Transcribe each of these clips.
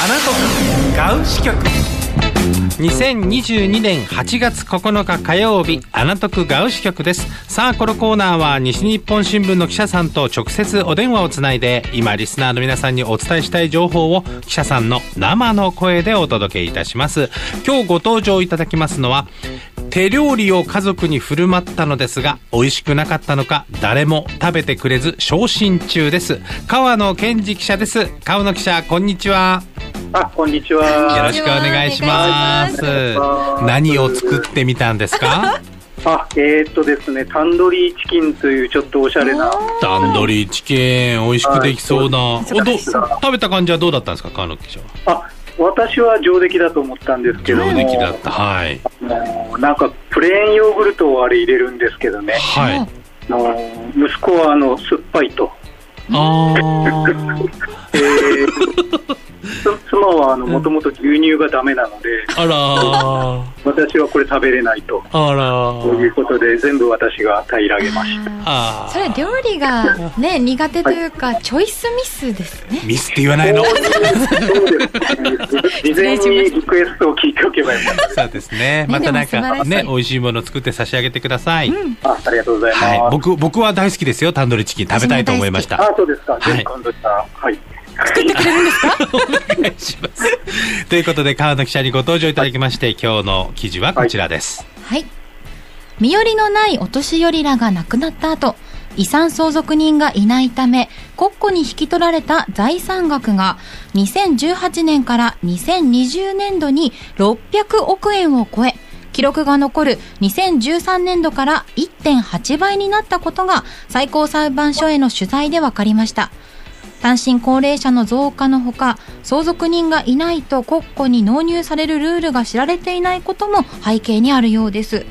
アナトクガウ支局。2022年8月9日火曜日アナトクガウ支局です。さあこのコーナーは西日本新聞の記者さんと直接お電話をつないで今リスナーの皆さんにお伝えしたい情報を記者さんの生の声でお届けいたします。今日ご登場いただきますのは手料理を家族に振る舞ったのですが美味しくなかったのか誰も食べてくれず昇進中です。川野健二記者です。川野記者こんにちは。あ、こんにちは。よろしくお願いします。何を作ってみたんですか？あ、えー、っとですね、タンドリーチキンというちょっとおしゃれな。タンドリーチキン美味しくできそうな、おど食べた感じはどうだったんですか川野記者は？あ、私は上出来だと思ったんですけども。上出来だった。はい。なんかプレーンヨーグルトをあれ入れるんですけどね。はい。あの息子はあの酸っぱいと。あー。えーつ 妻はあのもともと牛乳がダメなので、あら私はこれ食べれないと。ーあというらことで全部私が平らげました。あーそれ料理がね苦手というかチョイスミスですね。ミスって言わないの？そうですね。事前にリクエストを聞いておけばよかっ そうですねまたなんかね美味しいもの作って差し上げてください、た。あ、ありがとうございます。はい、僕僕は大好きですよタンドリーチキン食べたいと思いましたあ、そうですか。はい今度じゃあはい。作ってくれるんですか？お願いします。ということで、川野記者にご登場いただきまして、今日の記事はこちらです。はい。身寄りのないお年寄りらが亡くなった後、遺産相続人がいないため、国庫に引き取られた財産額が2018年から2020年度に600億円を超え、記録が残る2013年度から1.8倍になったことが最高裁判所への取材で分かりました。単身高齢者の増加のほか相続人がいないと国庫に納入されるルールが知られていないことも背景にあるようです。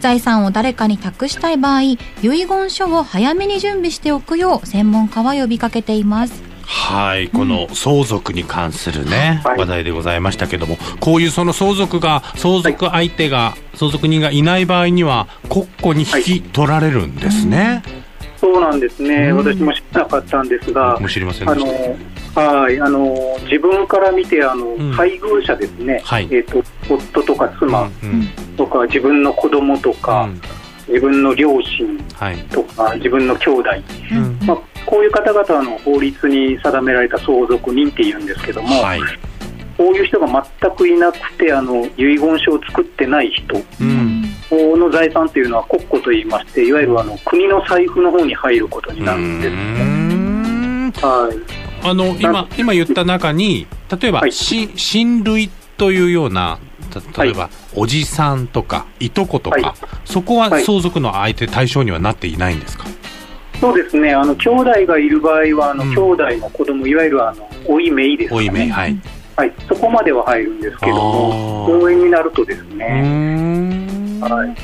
財産を誰かに託したい場合遺言書を早めに準備しておくよう専門家は呼びかけています。はい、この相続に関するね、はい。話題でございましたけども、こういうその相続が、相続相手が、相続人がいない場合には、国庫に引き取られるんですね。そうなんですね。うん私も知らなかったんですが知りませんあ。の、はい、あの、自分から見て、あの、ん配偶者ですね。はいえっと、夫とか妻うんとか、自分の子供とうか、ん自分の両親はい。とか、自分の兄弟。うんまあ、こういう方々の法律に定められた相続人っていうんですけども、はい。こういう人が全くいなくて、あの遺言書を作ってない人うん。の財産というのは国庫といいまして、いわゆるあの国の財布の方に入ることになるんです。うね。ん。はい、あの今今言った中に例えば、はい。し親類というようなた例えば、おじさんとかいとことか、はい。そこははい。相続の相手対象にはなっていないんですか、そうですね、あの兄弟がいる場合は、あのうん。兄弟の子供いわゆるあの老い姪ですかおいはい。はい、そこまでは入るんですけども、応援になるとですね、んはい、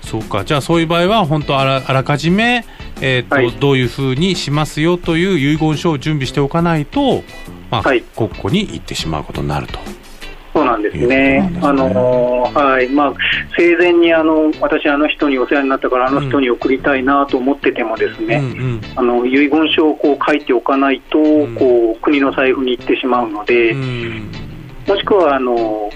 そうか。じゃあそういう場合は本当あらあらかじめ、えーとはい。どういうふうにしますよという遺言書を準備しておかないと、まあはい。国庫に行ってしまうことになると。そうなんですね。こ、とあのはい。まあ、生前にあの私、あの人にお世話になったから、あの人に送りたいなと思ってても、ですね、うんうん。あの遺言書をこう書いておかないと、ん。こう国の財布に行ってしまうので、うん。もしくはあの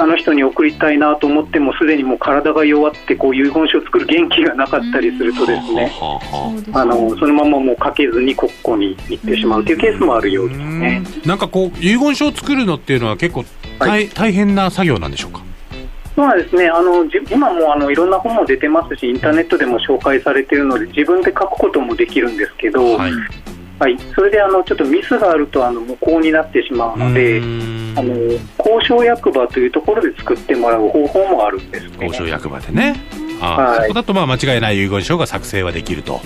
あの人に送りたいなと思っても、すでにもう体が弱ってこう遺言書を作る元気がなかったりするとですね、はあのそのままもう書けずに国庫に行ってしまうというケースもあるようですね。うん。なんかこう遺言書を作るのっていうのは結構大,、大変な作業なんでしょうか？そうですね。あのじ今もあのいろんな本も出てますし、インターネットでも紹介されているので、自分で書くこともできるんですけど、はいはい、それであのちょっとミスがあるとあの無効になってしまうので、うん。あの交渉役場というところで作ってもらう方法もあるんですね。交渉役場でね。ああ、はい。そこだとまあ間違いない遺言書が作成はできると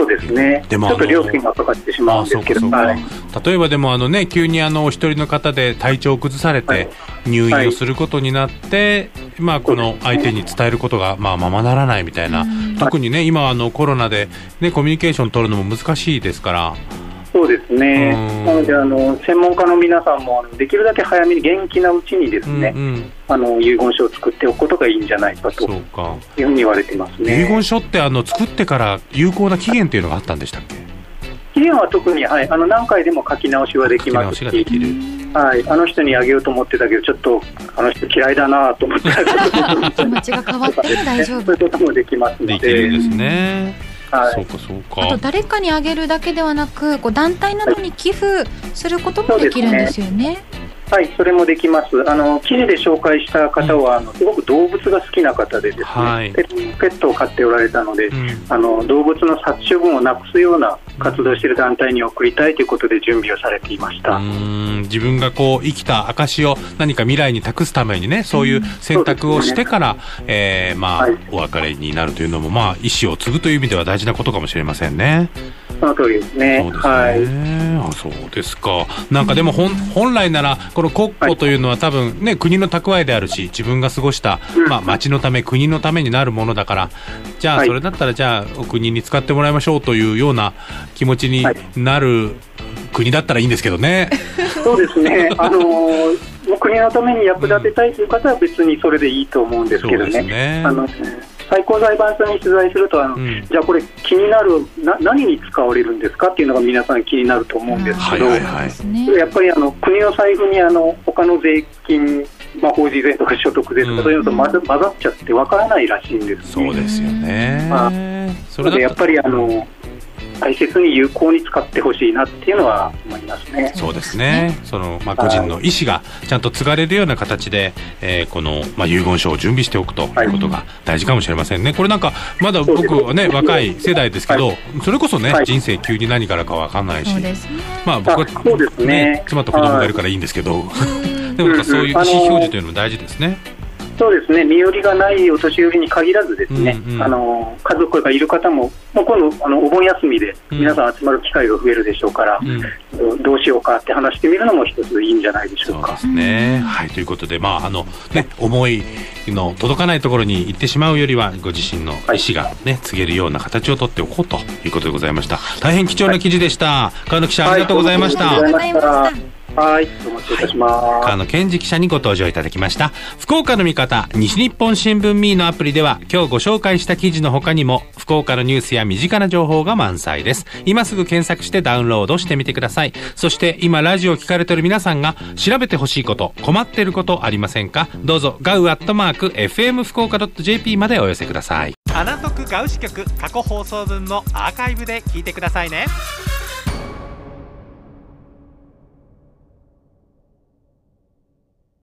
そうですね。でもちょっと料金がかかってしまうんですけど、はい。例えばでもあのね急にあのお一人の方で体調を崩されはい。て入院をすることになって、まあこの相手に伝えることがまあままならないみたいな、特にね今あのコロナでねコミュニケーション取るのも難しいですからそうですね。うんなのであの専門家の皆さんもあのできるだけ早めに元気なうちにですね、うんうんあの遺言書を作っておくことがいいんじゃないかとそうかいうふうに言われていますね。遺言書ってあの作ってから有効な期限っていうのがあったんでしたっけ？期期限は特に、はい、あの何回でも書き直しはできますし、はい、あの人にあげようと思ってたけど、ちょっとあの人嫌いだなと思って 気持ちが変わっても大丈夫。そういうこともできますので。できるんですね。はい、そうかそうか。あと誰かにあげるだけではなく、こう団体などに寄付することもできるんですよね。はい、それもできます。あの記事で紹介した方は、うん、あのすごく動物が好きな方でですね、はい、ペットを飼っておられたので、うん、あの動物の殺処分をなくすような活動している団体に送りたいということで準備をされていました。自分がこう生きた証を何か未来に託すためにねそういう選択をしてから、ね。えー、まあ、はい、お別れになるというのも、まあ、意思を継ぐという意味では大事なことかもしれませんね。その通りですね。そうですね。はい、あそうですか。なんかでも本本来ならこの国庫というのは多分ね国の蓄えであるし自分が過ごした、まあ町のため国のためになるものだからじゃあそれだったらじゃあお国に使ってもらいましょうというような気持ちになる国だったらいいんですけどね。そうですね。あのー国のために役立てたいという方は別にそれでいいと思うんですけどね。ねあの最高裁判所に取材するとあの、うん、じゃあこれ気になるな何に使われるんですかっていうのが皆さん気になると思うんですけど、はいはい、やっぱりあの国の財布にあの他の税金まあ、法人税とか所得税とか、そういうのと混ざっちゃってわからないらしいんです、ね、そうですよね。まあ、それでやっぱりあの大切に有効に使ってほしいなっていうのは思いますね。そうですね。そのまあ個人の意思がちゃんと継がれるような形で、えー、このまあ遺言書を準備しておくということが大事かもしれませんね。これなんかまだ僕はね若い世代ですけど、それこそね、人生急に何からかわかんないし、まあ僕はそうですね妻と子供がいるからいいんですけど、でもそういう意思表示というのも大事ですね。そうですね身寄りがないお年寄りに限らずですね、うんうん、あの家族がいる方も、まあ、今度あのお盆休みで皆さん集まる機会が増えるでしょうから、うん、どうしようかって話してみるのも一ついいんじゃないでしょうか。そうですね、はい、ということで、まああのね、思いの届かないところに行ってしまうよりはご自身の意思がね、はい、告げるような形をとっておこうということでございました。大変貴重な記事でした。はい、川野記者ありがとうございました。ありがとうございました。はい、お待ちいたします。川野健二記者にご登場いただきました。福岡の味方、西日本新聞ミーのアプリでは、今日ご紹介した記事の他にも、福岡のニュースや身近な情報が満載です。今すぐ検索してダウンロードしてみてください。そして今ラジオを聞かれている皆さんが調べてほしいこと、困っていることありませんか？どうぞ、ガウアットマーク、FM 福岡 .jp までお寄せください。アナトクガウ支局過去放送分もアーカイブで聞いてくださいね。